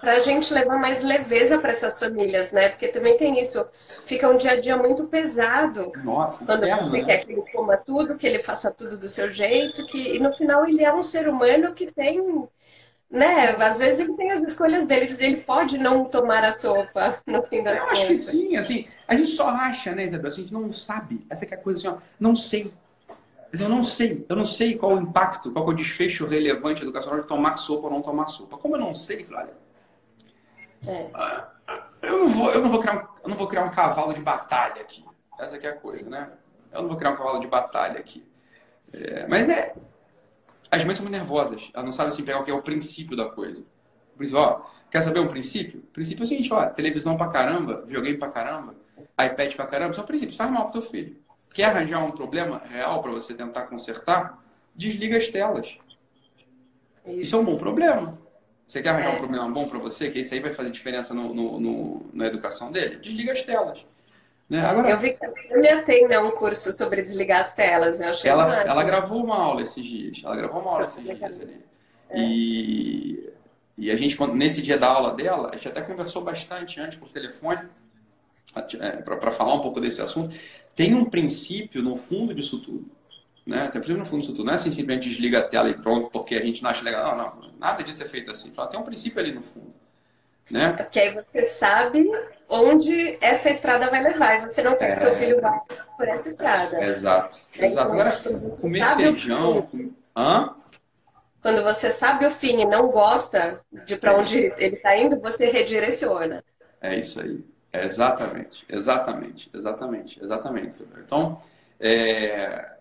Para a gente levar mais leveza para essas famílias, né? Porque também tem isso. Fica um dia a dia muito pesado. Nossa, quando inferno, você né? quer que ele coma tudo, que ele faça tudo do seu jeito, que e no final ele é um ser humano que tem né? Às vezes ele tem as escolhas dele, ele pode não tomar a sopa no fim das Eu contas. acho que sim, assim, a gente só acha, né, Isabel? Assim, a gente não sabe. Essa é a coisa assim, ó, não sei. Eu não sei, eu não sei qual o impacto, qual é o desfecho relevante educacional de tomar sopa ou não tomar sopa. Como eu não sei, olha, é. eu não vou, eu não vou criar, um, eu não vou criar um cavalo de batalha aqui. Essa é a coisa, né? Eu não vou criar um cavalo de batalha aqui. É, mas é, as mães são muito nervosas. Elas não sabem assim, pegar o que é o princípio da coisa. Por isso, ó, quer saber um princípio? O princípio é o seguinte, ó, televisão pra caramba, videogame pra caramba, iPad pra caramba, são princípios. Faz mal pro teu filho. Quer arranjar um problema real para você tentar consertar? Desliga as telas. Isso, isso é um bom problema. Você quer arranjar é. um problema bom para você, que isso aí vai fazer diferença no, no, no, na educação dele? Desliga as telas. Né? Agora, eu vi que a Sâmia tem né, um curso sobre desligar as telas. Eu achei ela, ela gravou uma aula esses dias. Ela gravou uma aula esses dias ali. É. E, e a gente, nesse dia da aula dela, a gente até conversou bastante antes por telefone é, para falar um pouco desse assunto. Tem um princípio no fundo disso tudo. Né? Tem um princípio no fundo disso tudo. Não é assim simplesmente desliga a tela e pronto, porque a gente não acha legal. Não, não. Nada disso é feito assim. Tem um princípio ali no fundo. Né? Porque aí você sabe onde essa estrada vai levar e você não quer é... que seu filho vá por essa estrada. Exato. Exato. Agora, comer feijão. Hã? Quando você sabe o fim e não gosta de para onde ele está indo, você redireciona. É isso aí. É exatamente, exatamente, exatamente, exatamente. Então, é...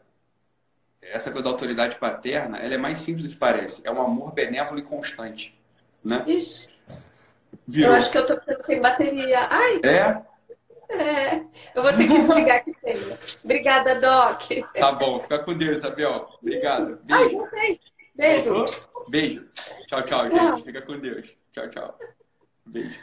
essa coisa da autoridade paterna, ela é mais simples do que parece. É um amor benévolo e constante, né? Isso. Virou. Eu acho que eu tô ficando sem bateria. Ai! É? É, eu vou ter que desligar aqui. Obrigada, Doc. Tá bom, fica com Deus, Isabel. Obrigado. Beijo. Ai, voltei. Beijo. Beijo. Tchau, tchau, gente. Tchau. Fica com Deus. Tchau, tchau. Beijo.